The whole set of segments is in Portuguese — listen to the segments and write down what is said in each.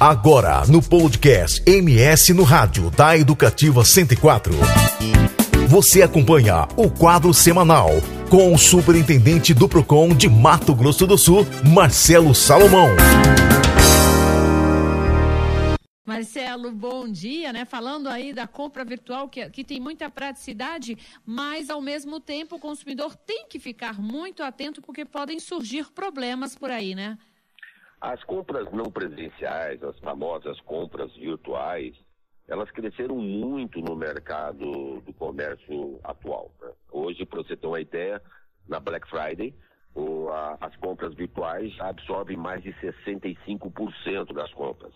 Agora, no podcast MS no Rádio da Educativa 104. Você acompanha o quadro semanal com o superintendente do PROCON de Mato Grosso do Sul, Marcelo Salomão. Marcelo, bom dia, né? Falando aí da compra virtual, que, que tem muita praticidade, mas ao mesmo tempo o consumidor tem que ficar muito atento porque podem surgir problemas por aí, né? As compras não presenciais, as famosas compras virtuais, elas cresceram muito no mercado do comércio atual. Né? Hoje, para você ter uma ideia, na Black Friday, o, a, as compras virtuais absorvem mais de 65% das compras.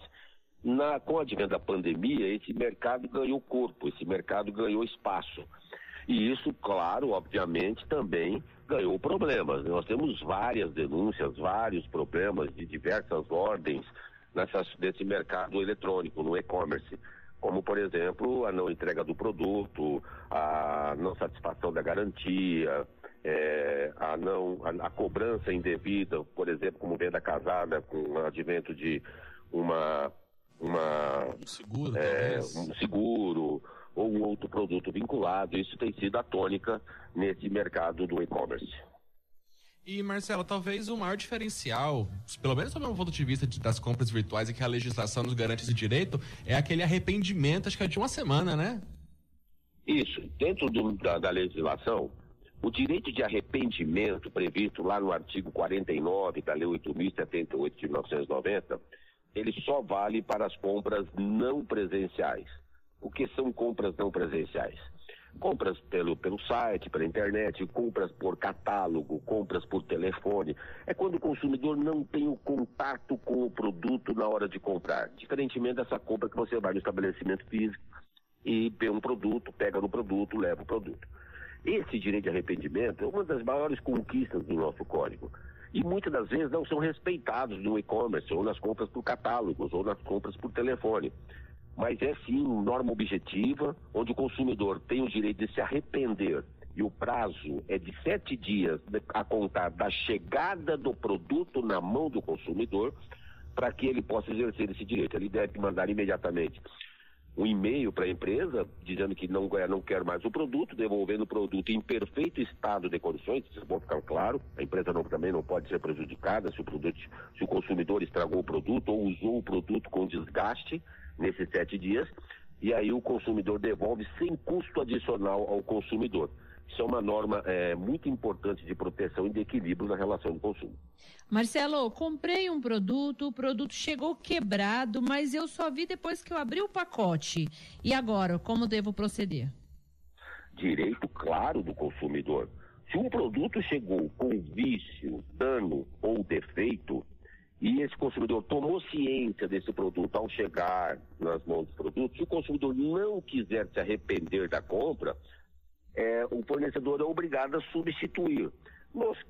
Na, com o advento da pandemia, esse mercado ganhou corpo, esse mercado ganhou espaço. E isso, claro, obviamente, também ganhou problemas. Nós temos várias denúncias, vários problemas de diversas ordens nessa, nesse mercado eletrônico, no e-commerce. Como, por exemplo, a não entrega do produto, a não satisfação da garantia, é, a, não, a, a, cobrança indevida, por exemplo, como venda casada, com o advento de uma. uma um seguro, é, um seguro ou um outro produto vinculado. Isso tem sido a tônica nesse mercado do e-commerce. E, Marcelo, talvez o maior diferencial, pelo menos do meu ponto de vista de, das compras virtuais e que a legislação nos garante esse direito, é aquele arrependimento, acho que é de uma semana, né? Isso. Dentro do, da, da legislação, o direito de arrependimento previsto lá no artigo 49 da Lei 8.078 de 1990, ele só vale para as compras não presenciais. O que são compras não presenciais? Compras pelo, pelo site, pela internet, compras por catálogo, compras por telefone. É quando o consumidor não tem o contato com o produto na hora de comprar. Diferentemente dessa compra que você vai no estabelecimento físico e vê um produto, pega no produto, leva o produto. Esse direito de arrependimento é uma das maiores conquistas do nosso código. E muitas das vezes não são respeitados no e-commerce, ou nas compras por catálogos, ou nas compras por telefone mas é sim norma objetiva, onde o consumidor tem o direito de se arrepender e o prazo é de sete dias a contar da chegada do produto na mão do consumidor para que ele possa exercer esse direito. Ele deve mandar imediatamente um e-mail para a empresa dizendo que não, não quer mais o produto, devolvendo o produto em perfeito estado de condições, isso é bom ficar claro, a empresa não, também não pode ser prejudicada se o, produto, se o consumidor estragou o produto ou usou o produto com desgaste, nesses sete dias, e aí o consumidor devolve sem custo adicional ao consumidor. Isso é uma norma é, muito importante de proteção e de equilíbrio na relação do consumo. Marcelo, comprei um produto, o produto chegou quebrado, mas eu só vi depois que eu abri o pacote. E agora, como devo proceder? Direito claro do consumidor. Se um produto chegou com vício, dano ou defeito, e esse consumidor tomou ciência desse produto ao chegar nas mãos dos produtos, se o consumidor não quiser se arrepender da compra, é, o fornecedor é obrigado a substituir.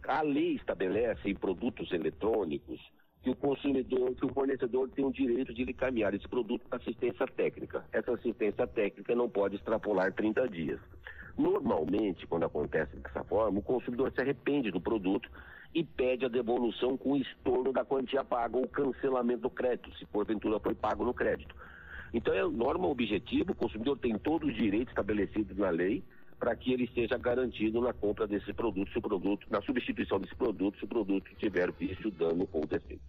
A lei estabelece em produtos eletrônicos que o consumidor, que o fornecedor tem o direito de encaminhar esse produto para assistência técnica. Essa assistência técnica não pode extrapolar 30 dias. Normalmente, quando acontece dessa forma, o consumidor se arrepende do produto e pede a devolução com estorno da quantia paga ou cancelamento do crédito, se porventura foi pago no crédito. Então, é norma objetiva, o consumidor tem todos os direitos estabelecidos na lei para que ele seja garantido na compra desse produto, se o produto, na substituição desse produto, se o produto tiver vício, dano ou defeito.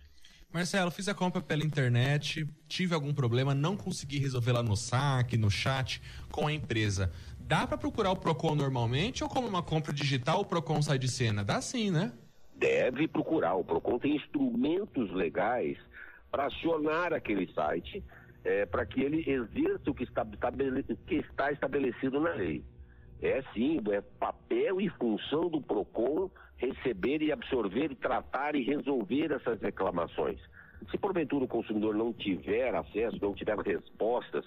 Marcelo, fiz a compra pela internet, tive algum problema, não consegui resolver lá no saque, no chat, com a empresa. Dá para procurar o Procon normalmente ou como uma compra digital o Procon sai de cena? Dá sim, né? Deve procurar. O PROCON tem instrumentos legais para acionar aquele site é, para que ele exerça o que está, que está estabelecido na lei. É sim, é papel e função do PROCON receber e absorver, tratar e resolver essas reclamações. Se porventura o consumidor não tiver acesso, não tiver respostas,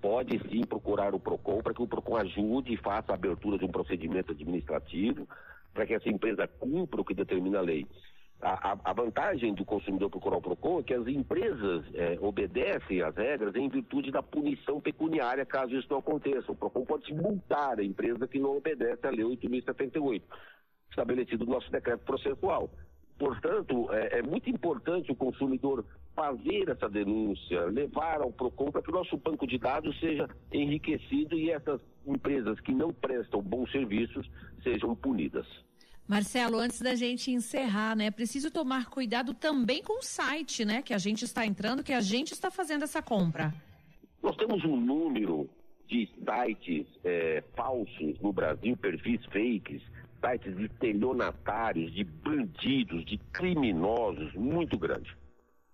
pode sim procurar o PROCON para que o PROCON ajude e faça a abertura de um procedimento administrativo para que essa empresa cumpra o que determina a lei. A, a, a, vantagem do consumidor procurar o PROCON é que as empresas é, obedecem às regras em virtude da punição pecuniária caso isso não aconteça. O PROCON pode multar a empresa que não obedece à Lei 8.078, estabelecido no nosso decreto processual. Portanto, é, é muito importante o consumidor fazer essa denúncia, levar ao PROCON para que o nosso banco de dados seja enriquecido e essas empresas que não prestam bons serviços sejam punidas. Marcelo, antes da gente encerrar, né, é preciso tomar cuidado também com o site, né, que a gente está entrando, que a gente está fazendo essa compra. Nós temos um número de sites é, falsos no Brasil, perfis fakes, sites de estelionatários, de bandidos, de criminosos, muito grande.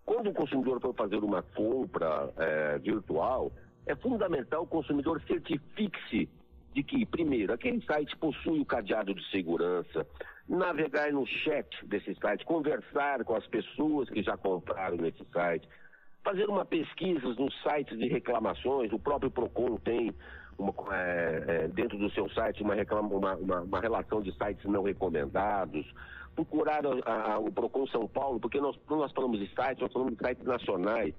Quando o consumidor for fazer uma compra é, virtual, é fundamental o consumidor certifique-se de que, primeiro, aquele site possui o cadeado de segurança, navegar no chat desse site, conversar com as pessoas que já compraram nesse site, fazer uma pesquisa nos sites de reclamações, o próprio PROCON tem uma, é, é, dentro do seu site uma, reclama, uma, uma, uma, relação de sites não recomendados, procurar a, a, o PROCON São Paulo, porque nós, quando nós falamos de sites, nós falamos de sites nacionais,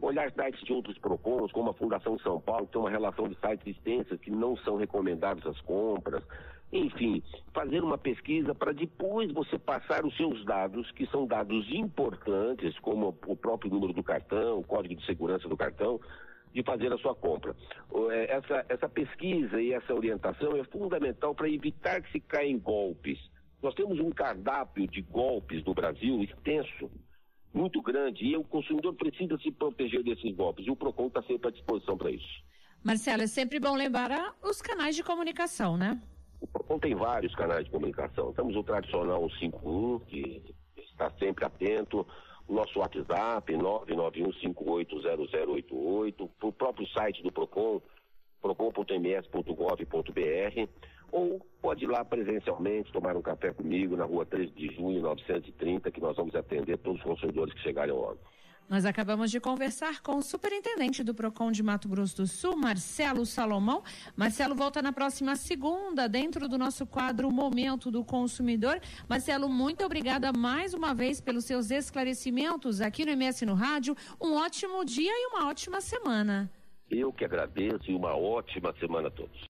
olhar sites de outros PROCONs, como a Fundação São Paulo, que tem uma relação de sites extensas que não são recomendados as compras, enfim, fazer uma pesquisa para depois você passar os seus dados, que são dados importantes, como o próprio número do cartão, o código de segurança do cartão, de fazer a sua compra. É, essa, essa pesquisa e essa orientação é fundamental para evitar que se caia em golpes. Nós temos um cardápio de golpes no Brasil extenso, muito grande, e o consumidor precisa se proteger desses golpes, e o PROCON está sempre à disposição para isso. Marcelo, é sempre bom lembrar os canais de comunicação, né? O PROCON tem vários canais de comunicação. Temos o tradicional 51, que está sempre atento, o nosso WhatsApp, 991580088, o próprio site do PROCON, procon.ms.gov.br, ou pode ir lá presencialmente tomar um café comigo na rua 13 de junho, 930, que nós vamos atender todos os consumidores que chegarem órgão. Nós acabamos de conversar com o superintendente do PROCON de Mato Grosso do Sul, Marcelo Salomão. Marcelo volta na próxima segunda, dentro do nosso quadro Momento do Consumidor. Marcelo, muito obrigada mais uma vez pelos seus esclarecimentos aqui no MS no Rádio. Um ótimo dia e uma ótima semana. Eu que agradeço e uma ótima semana a todos.